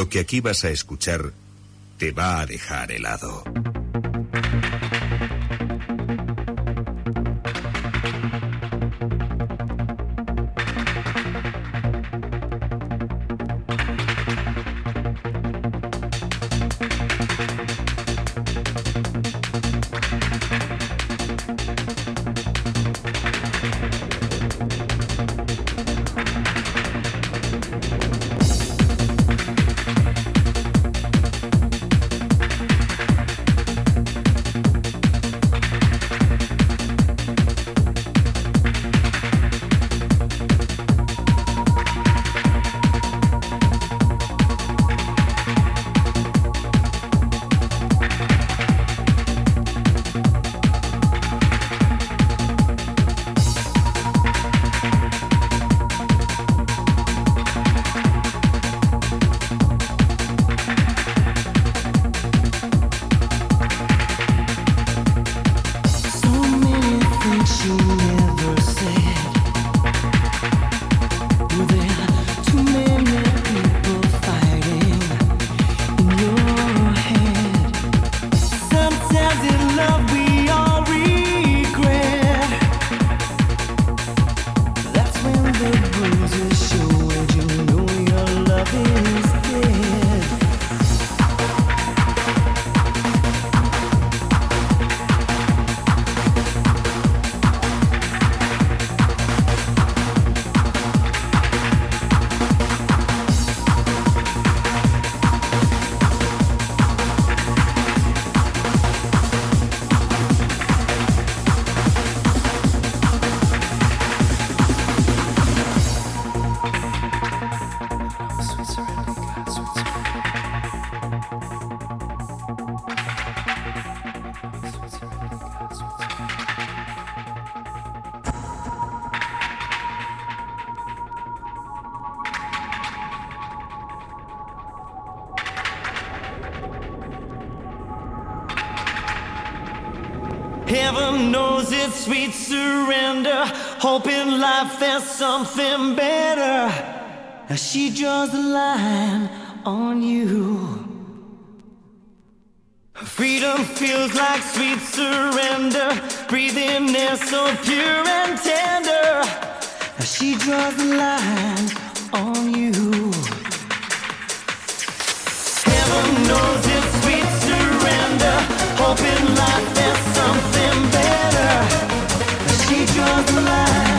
Lo que aquí vas a escuchar te va a dejar helado. Surrender. Hoping life there's something better. As she draws the line on you. Freedom feels like sweet surrender. Breathing air so pure and tender. As she draws the line on you. Heaven knows it's sweet surrender. Hoping life the line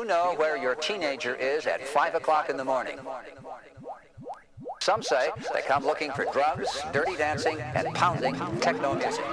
you know where your teenager is at 5 o'clock in the morning? Some say they come looking for drugs, dirty dancing, and pounding techno music.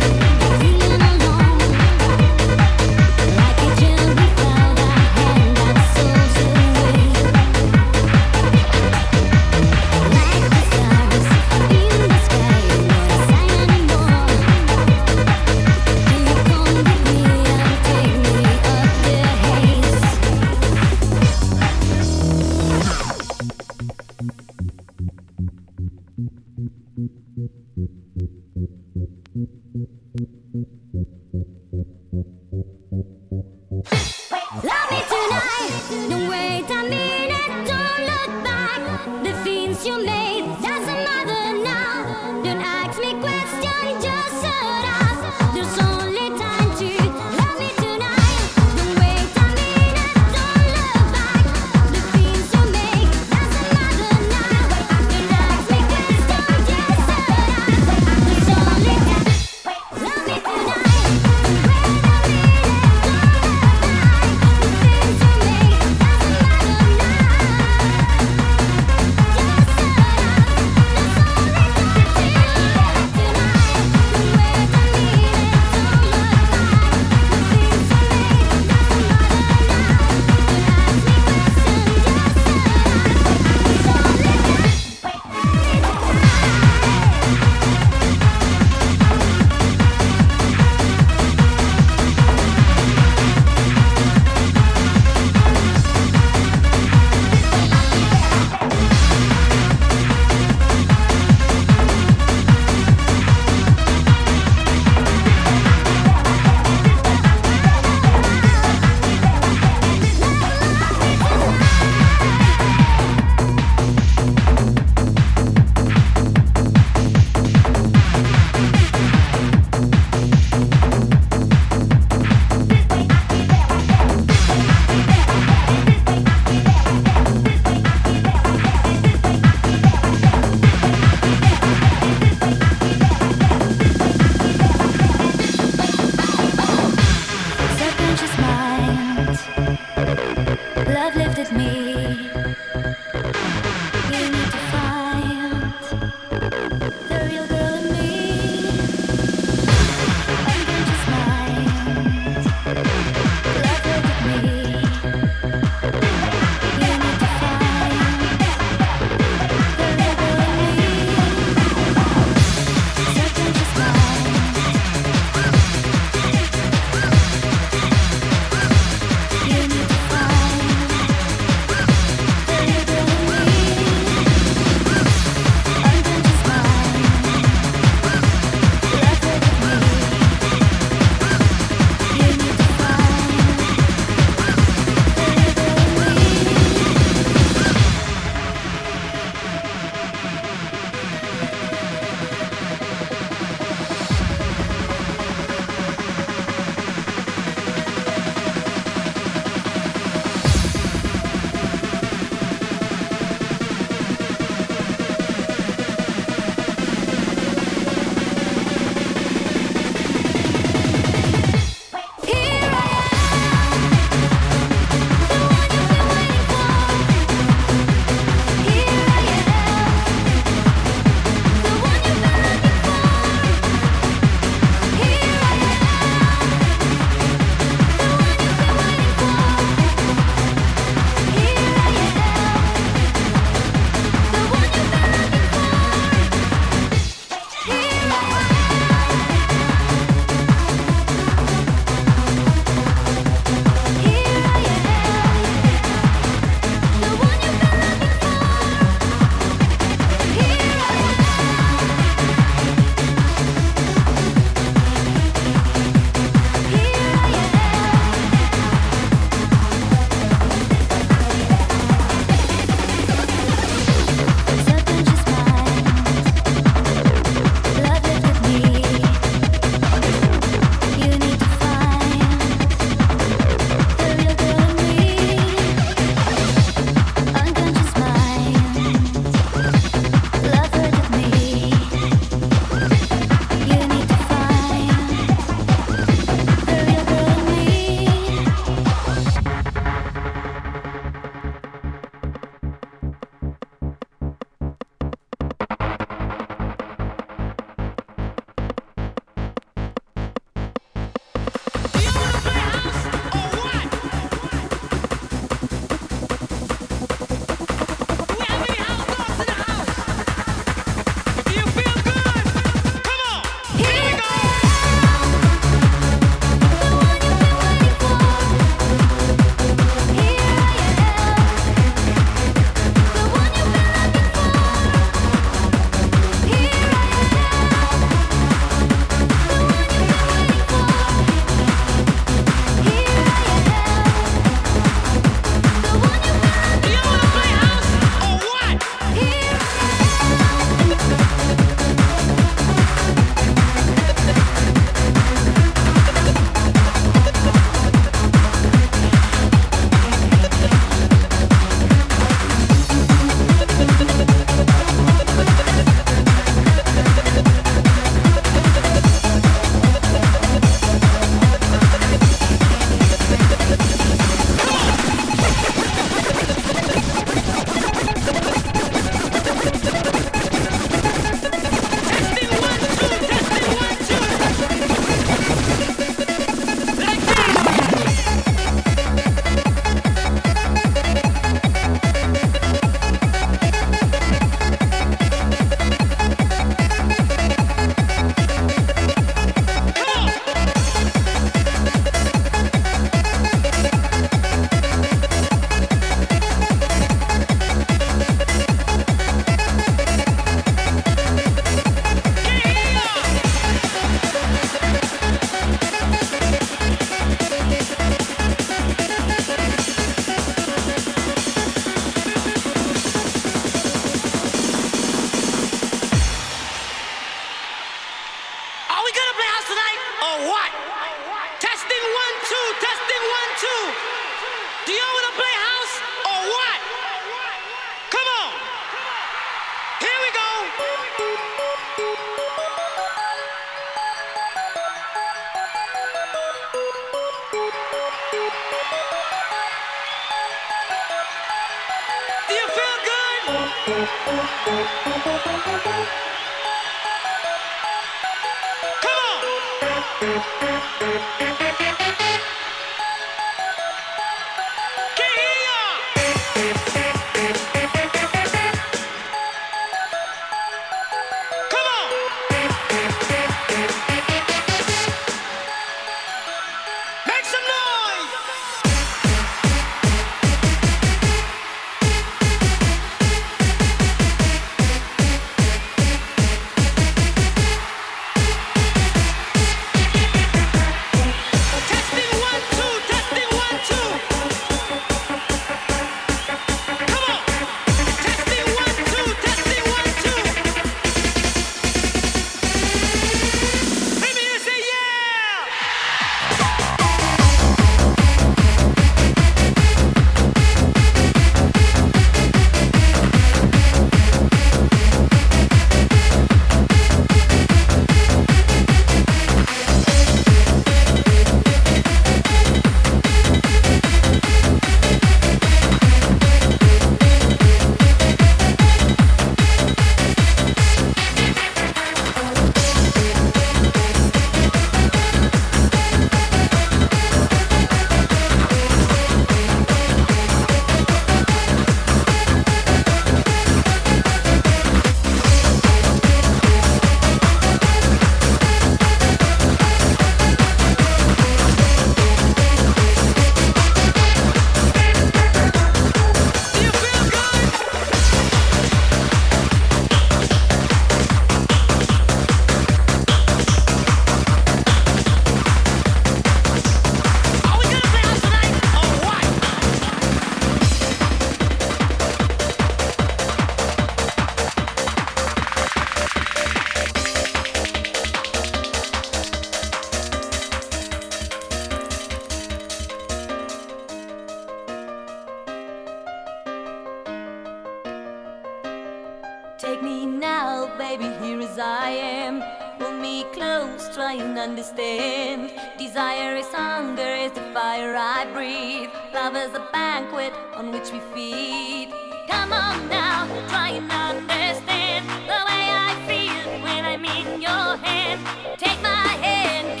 baby, here is I am. Hold me close, try and understand. Desire is hunger, is the fire I breathe. Love is a banquet on which we feed. Come on now, try and understand the way I feel when I'm in your hand. Take my hand,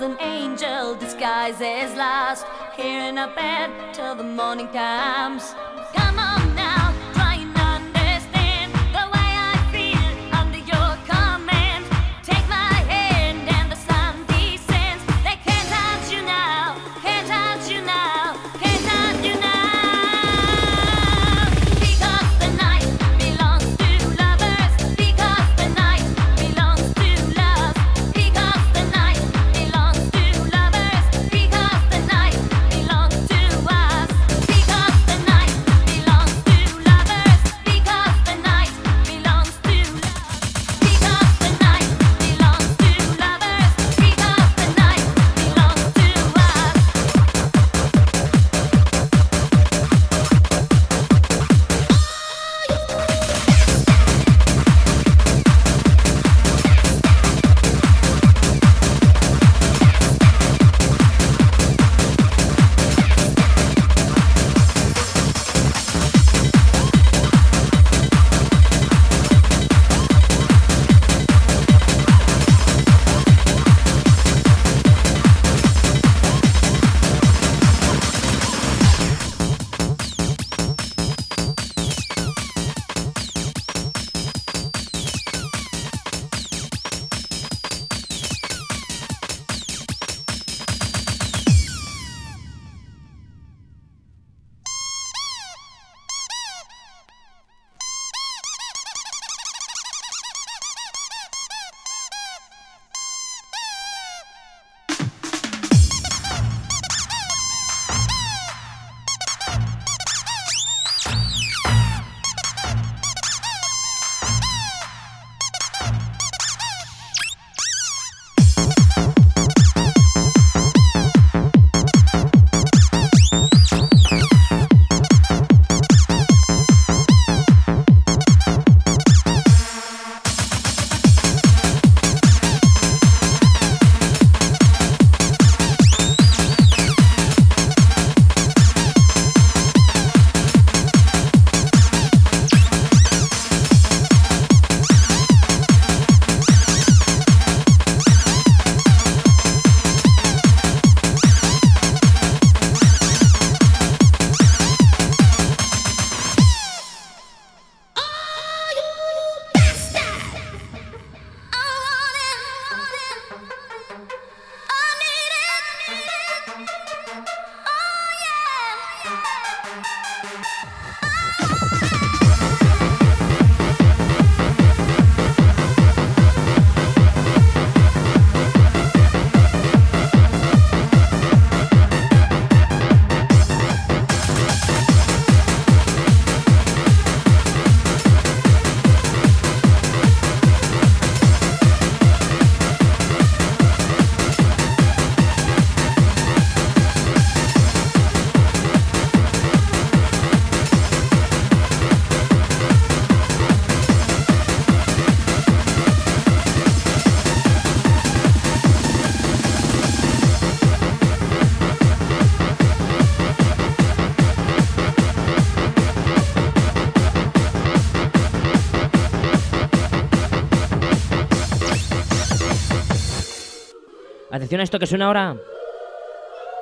an angel disguised as last, here in a bed till the morning comes. Esto que suena ahora.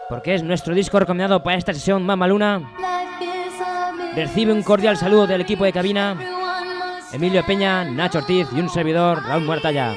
Porque es nuestro disco recomendado para esta sesión Mama Luna. Recibe un cordial saludo del equipo de cabina. Emilio Peña, Nacho Ortiz y un servidor, Raúl Muertalla.